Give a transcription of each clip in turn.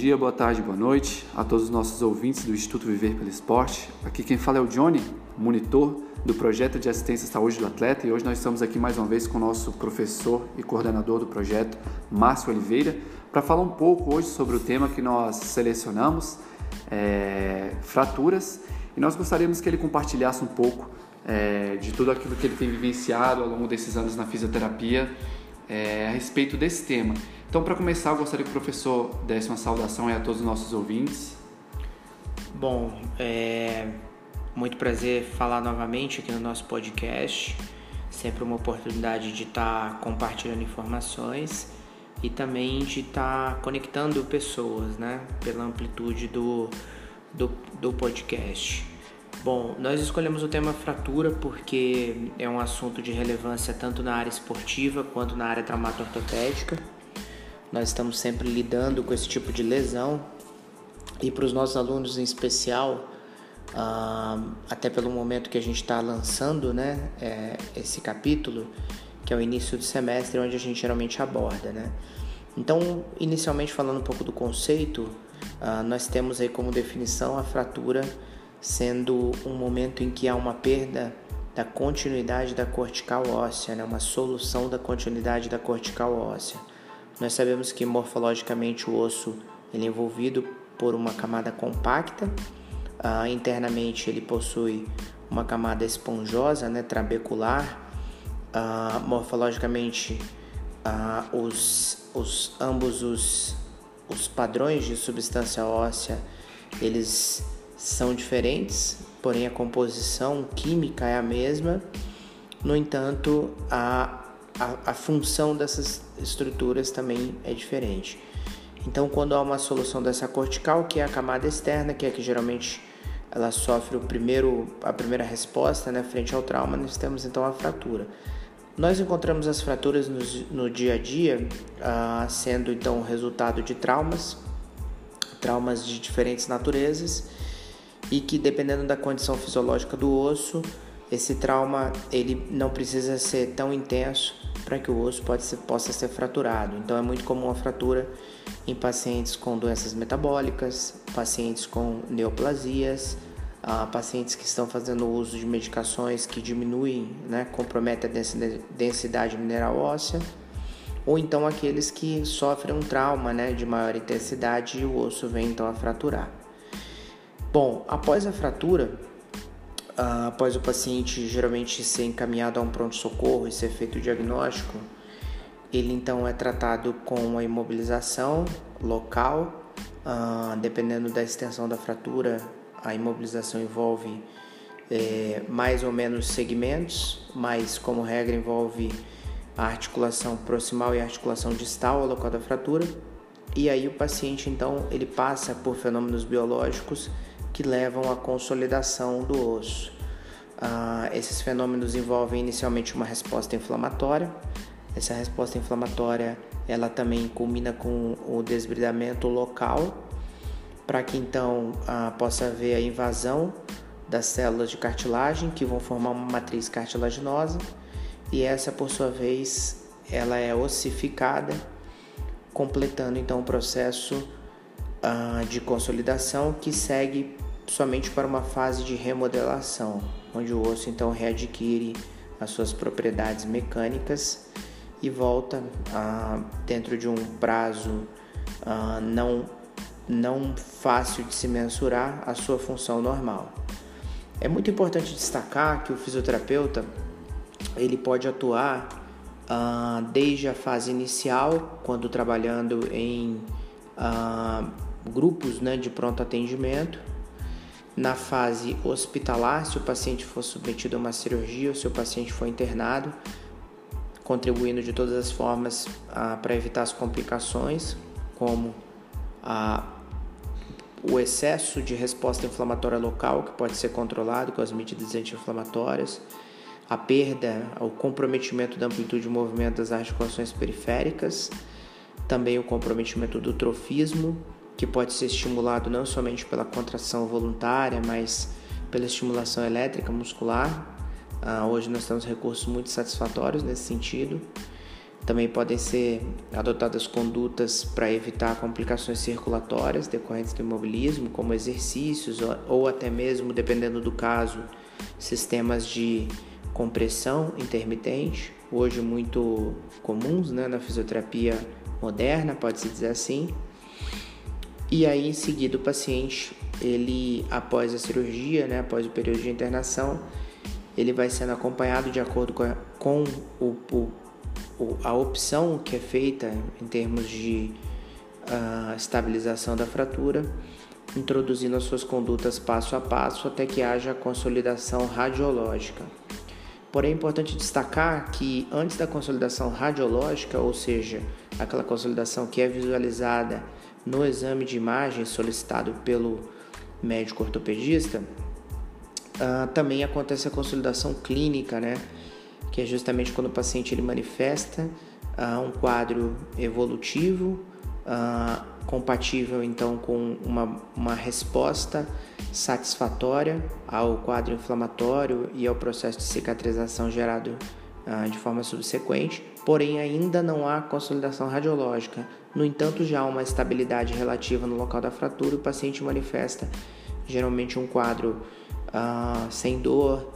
dia, boa tarde, boa noite a todos os nossos ouvintes do Instituto Viver pelo Esporte. Aqui quem fala é o Johnny, monitor do projeto de assistência à saúde do atleta, e hoje nós estamos aqui mais uma vez com o nosso professor e coordenador do projeto, Márcio Oliveira, para falar um pouco hoje sobre o tema que nós selecionamos, é, fraturas, e nós gostaríamos que ele compartilhasse um pouco é, de tudo aquilo que ele tem vivenciado ao longo desses anos na fisioterapia é, a respeito desse tema. Então, para começar, eu gostaria que o professor desse uma saudação a todos os nossos ouvintes. Bom, é muito prazer falar novamente aqui no nosso podcast. Sempre uma oportunidade de estar tá compartilhando informações e também de estar tá conectando pessoas, né? Pela amplitude do, do, do podcast. Bom, nós escolhemos o tema fratura porque é um assunto de relevância tanto na área esportiva quanto na área traumato-ortopédica. Nós estamos sempre lidando com esse tipo de lesão e para os nossos alunos em especial, uh, até pelo momento que a gente está lançando né, é, esse capítulo, que é o início do semestre, onde a gente geralmente aborda. Né? Então, inicialmente falando um pouco do conceito, uh, nós temos aí como definição a fratura sendo um momento em que há uma perda da continuidade da cortical óssea, né? uma solução da continuidade da cortical óssea. Nós sabemos que morfologicamente o osso ele é envolvido por uma camada compacta, uh, internamente ele possui uma camada esponjosa, né, trabecular. Uh, morfologicamente, uh, os, os, ambos os, os padrões de substância óssea eles são diferentes, porém a composição química é a mesma. No entanto, a a, a função dessas estruturas também é diferente. Então, quando há uma solução dessa cortical, que é a camada externa, que é que geralmente ela sofre o primeiro, a primeira resposta né, frente ao trauma, nós temos então a fratura. Nós encontramos as fraturas no, no dia a dia, ah, sendo então resultado de traumas, traumas de diferentes naturezas, e que dependendo da condição fisiológica do osso, esse trauma ele não precisa ser tão intenso para que o osso ser, possa ser fraturado. Então é muito comum a fratura em pacientes com doenças metabólicas, pacientes com neoplasias, uh, pacientes que estão fazendo uso de medicações que diminuem, né, comprometem a densidade mineral óssea, ou então aqueles que sofrem um trauma né, de maior intensidade e o osso vem então a fraturar. Bom, após a fratura, uh, após o paciente geralmente ser encaminhado a um pronto-socorro e ser feito o diagnóstico, ele então é tratado com a imobilização local, uh, dependendo da extensão da fratura, a imobilização envolve é, mais ou menos segmentos, mas como regra envolve a articulação proximal e a articulação distal ao local da fratura. E aí o paciente então ele passa por fenômenos biológicos que levam à consolidação do osso. Ah, esses fenômenos envolvem inicialmente uma resposta inflamatória. Essa resposta inflamatória ela também culmina com o desbridamento local, para que então ah, possa haver a invasão das células de cartilagem que vão formar uma matriz cartilaginosa e essa por sua vez ela é ossificada, completando então o processo ah, de consolidação que segue somente para uma fase de remodelação, onde o osso então readquire as suas propriedades mecânicas e volta ah, dentro de um prazo ah, não, não fácil de se mensurar a sua função normal. É muito importante destacar que o fisioterapeuta ele pode atuar ah, desde a fase inicial, quando trabalhando em ah, grupos né, de pronto atendimento, na fase hospitalar, se o paciente for submetido a uma cirurgia ou se o paciente for internado, contribuindo de todas as formas ah, para evitar as complicações, como ah, o excesso de resposta inflamatória local, que pode ser controlado com as medidas anti-inflamatórias, a perda, o comprometimento da amplitude de movimento das articulações periféricas, também o comprometimento do trofismo que pode ser estimulado não somente pela contração voluntária, mas pela estimulação elétrica muscular. Uh, hoje nós temos recursos muito satisfatórios nesse sentido. Também podem ser adotadas condutas para evitar complicações circulatórias decorrentes do imobilismo, como exercícios ou até mesmo, dependendo do caso, sistemas de compressão intermitente, hoje muito comuns né, na fisioterapia moderna, pode-se dizer assim. E aí, em seguida, o paciente, ele após a cirurgia, né, após o período de internação, ele vai sendo acompanhado de acordo com, a, com o, o a opção que é feita em termos de uh, estabilização da fratura, introduzindo as suas condutas passo a passo até que haja consolidação radiológica. Porém, é importante destacar que antes da consolidação radiológica, ou seja, aquela consolidação que é visualizada no exame de imagem solicitado pelo médico ortopedista, uh, também acontece a consolidação clínica, né? que é justamente quando o paciente ele manifesta uh, um quadro evolutivo uh, compatível então com uma, uma resposta satisfatória ao quadro inflamatório e ao processo de cicatrização gerado de forma subsequente, porém ainda não há consolidação radiológica. No entanto, já há uma estabilidade relativa no local da fratura, o paciente manifesta geralmente um quadro sem dor,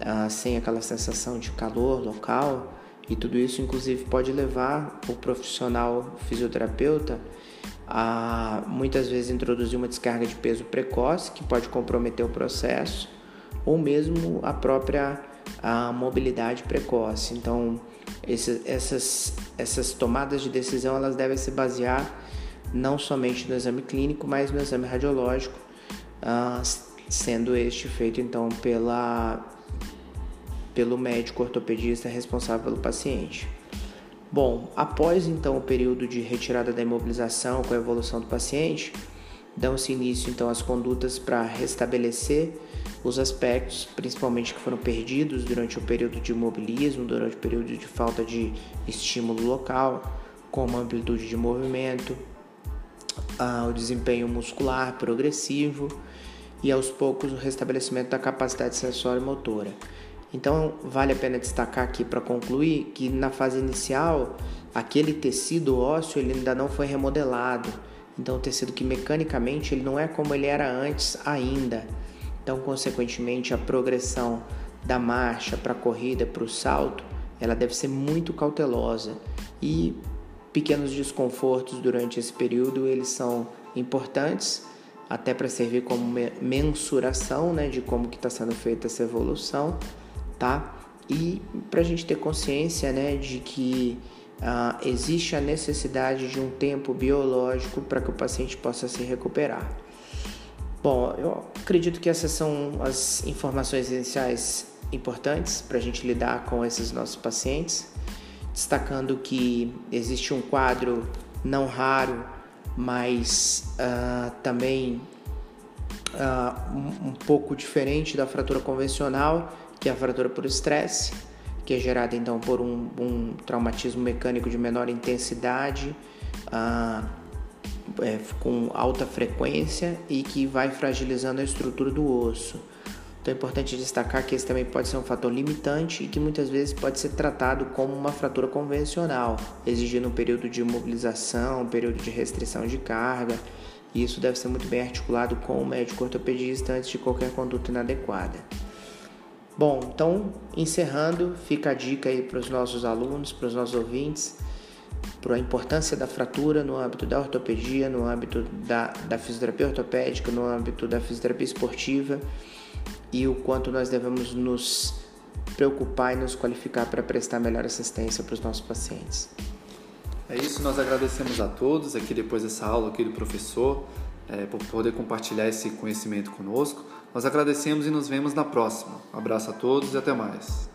ah, sem aquela sensação de calor local, e tudo isso, inclusive, pode levar o profissional fisioterapeuta a muitas vezes introduzir uma descarga de peso precoce que pode comprometer o processo, ou mesmo a própria a mobilidade precoce. Então, esse, essas, essas tomadas de decisão elas devem se basear não somente no exame clínico, mas no exame radiológico, uh, sendo este feito então pela pelo médico ortopedista responsável pelo paciente. Bom, após então o período de retirada da imobilização com a evolução do paciente, dão-se início então às condutas para restabelecer os aspectos, principalmente que foram perdidos durante o período de imobilismo, durante o período de falta de estímulo local, como amplitude de movimento, o desempenho muscular progressivo e aos poucos o restabelecimento da capacidade sensória e motora. Então, vale a pena destacar aqui para concluir que na fase inicial, aquele tecido ósseo ele ainda não foi remodelado. Então, o tecido que mecanicamente ele não é como ele era antes ainda. Então, consequentemente, a progressão da marcha para a corrida, para o salto, ela deve ser muito cautelosa e pequenos desconfortos durante esse período eles são importantes até para servir como mensuração né, de como que está sendo feita essa evolução tá? E para a gente ter consciência, né, de que uh, existe a necessidade de um tempo biológico para que o paciente possa se recuperar. Bom, eu acredito que essas são as informações iniciais importantes para a gente lidar com esses nossos pacientes, destacando que existe um quadro não raro, mas uh, também uh, um, pouco diferente da fratura convencional, que é a fratura por estresse, que é gerada então por um, um traumatismo mecânico de menor intensidade, ah, é, com alta frequência e que vai fragilizando a estrutura do osso. Então é importante destacar que esse também pode ser um fator limitante e que muitas vezes pode ser tratado como uma fratura convencional, exigindo um período de imobilização, um período de restrição de carga. E isso deve ser muito bem articulado com o médico ortopedista antes de qualquer conduta inadequada. Bom, então encerrando, fica a dica aí para os nossos alunos, para os nossos ouvintes, para a importância da fratura no âmbito da ortopedia, no âmbito da, da fisioterapia ortopédica, no âmbito da fisioterapia esportiva e o quanto nós devemos nos preocupar e nos qualificar para prestar melhor assistência para os nossos pacientes. É isso, nós agradecemos a todos aqui depois dessa aula aqui do professor, é, por poder compartilhar esse conhecimento conosco. Nós agradecemos e nos vemos na próxima. Um abraço a todos e até mais.